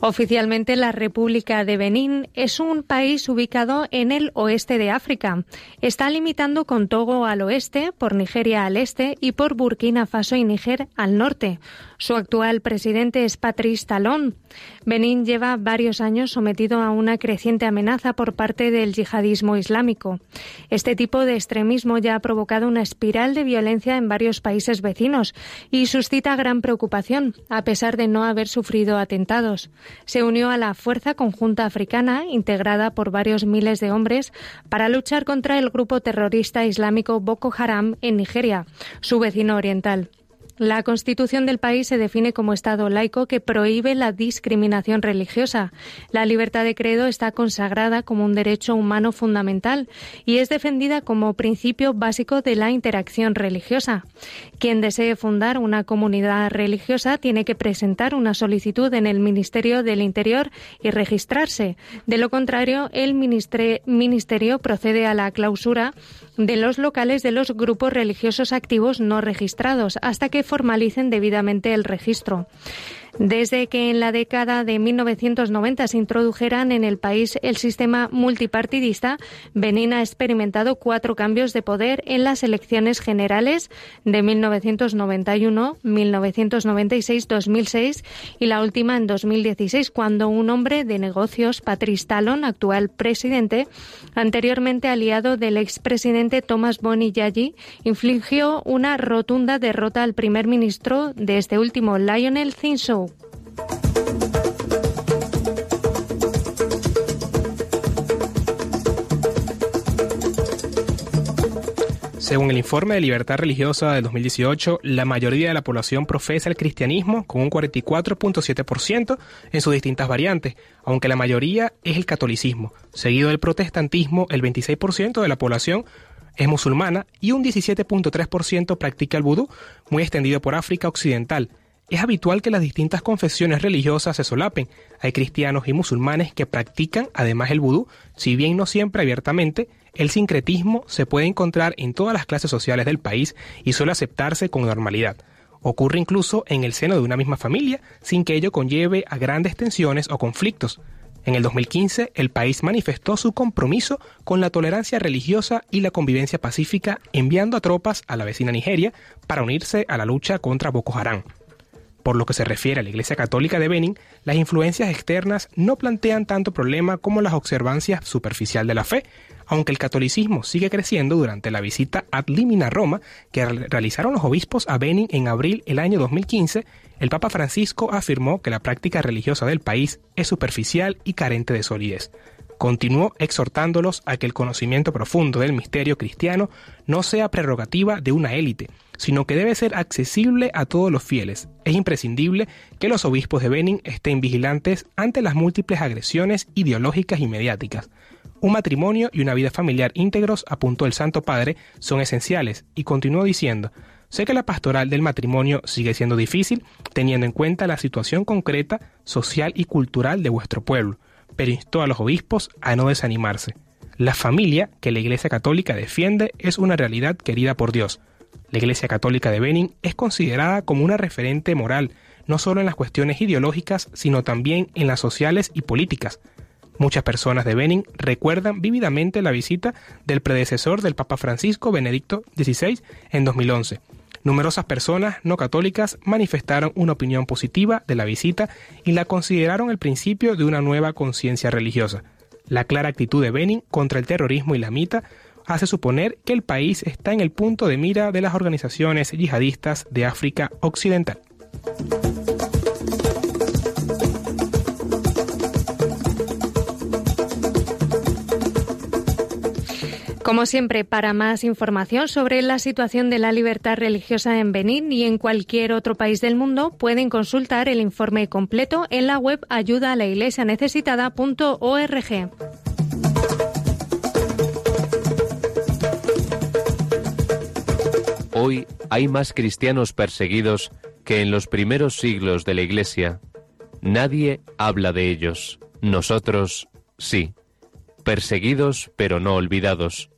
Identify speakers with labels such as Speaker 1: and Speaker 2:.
Speaker 1: Oficialmente, la República de Benín es un país ubicado en el oeste de África. Está limitando con Togo al oeste, por Nigeria al este y por Burkina Faso y Níger al norte. Su actual presidente es Patrice Talon. Benín lleva varios años sometido a una creciente amenaza por parte del yihadismo islámico. Este tipo de extremismo ya ha provocado una espiral de violencia en varios países vecinos y suscita gran preocupación, a pesar de no haber sufrido atentados. Se unió a la Fuerza Conjunta Africana, integrada por varios miles de hombres, para luchar contra el grupo terrorista islámico Boko Haram en Nigeria, su vecino oriental. La Constitución del país se define como Estado laico que prohíbe la discriminación religiosa. La libertad de credo está consagrada como un derecho humano fundamental y es defendida como principio básico de la interacción religiosa. Quien desee fundar una comunidad religiosa tiene que presentar una solicitud en el Ministerio del Interior y registrarse. De lo contrario, el Ministerio procede a la clausura de los locales de los grupos religiosos activos no registrados hasta que formalicen debidamente el registro. Desde que en la década de 1990 se introdujeran en el país el sistema multipartidista, Benín ha experimentado cuatro cambios de poder en las elecciones generales de 1991, 1996, 2006 y la última en 2016, cuando un hombre de negocios, Patrice Talon, actual presidente, anteriormente aliado del expresidente Thomas Boni Yayi, infligió una rotunda derrota al primer ministro de este último, Lionel Zinsou.
Speaker 2: Según el informe de libertad religiosa del 2018, la mayoría de la población profesa el cristianismo con un 44.7% en sus distintas variantes, aunque la mayoría es el catolicismo. Seguido del protestantismo, el 26% de la población es musulmana y un 17.3% practica el vudú, muy extendido por África Occidental. Es habitual que las distintas confesiones religiosas se solapen. Hay cristianos y musulmanes que practican además el vudú, si bien no siempre abiertamente, el sincretismo se puede encontrar en todas las clases sociales del país y suele aceptarse con normalidad. Ocurre incluso en el seno de una misma familia, sin que ello conlleve a grandes tensiones o conflictos. En el 2015, el país manifestó su compromiso con la tolerancia religiosa y la convivencia pacífica, enviando a tropas a la vecina Nigeria para unirse a la lucha contra Boko Haram. Por lo que se refiere a la Iglesia Católica de Benin, las influencias externas no plantean tanto problema como las observancias superficial de la fe, aunque el catolicismo sigue creciendo durante la visita ad limina Roma que realizaron los obispos a Benin en abril del año 2015, el Papa Francisco afirmó que la práctica religiosa del país es superficial y carente de solidez. Continuó exhortándolos a que el conocimiento profundo del misterio cristiano no sea prerrogativa de una élite, sino que debe ser accesible a todos los fieles. Es imprescindible que los obispos de Benin estén vigilantes ante las múltiples agresiones ideológicas y mediáticas. Un matrimonio y una vida familiar íntegros, apuntó el Santo Padre, son esenciales, y continuó diciendo, Sé que la pastoral del matrimonio sigue siendo difícil, teniendo en cuenta la situación concreta, social y cultural de vuestro pueblo, pero instó a los obispos a no desanimarse. La familia que la Iglesia Católica defiende es una realidad querida por Dios. La Iglesia Católica de Benin es considerada como una referente moral, no solo en las cuestiones ideológicas, sino también en las sociales y políticas. Muchas personas de Benin recuerdan vívidamente la visita del predecesor del Papa Francisco, Benedicto XVI, en 2011. Numerosas personas no católicas manifestaron una opinión positiva de la visita y la consideraron el principio de una nueva conciencia religiosa. La clara actitud de Benin contra el terrorismo islamita hace suponer que el país está en el punto de mira de las organizaciones yihadistas de África Occidental.
Speaker 1: Como siempre, para más información sobre la situación de la libertad religiosa en Benín y en cualquier otro país del mundo, pueden consultar el informe completo en la web ayuda
Speaker 3: Hoy hay más cristianos perseguidos que en los primeros siglos de la Iglesia. Nadie habla de ellos. Nosotros sí. Perseguidos pero no olvidados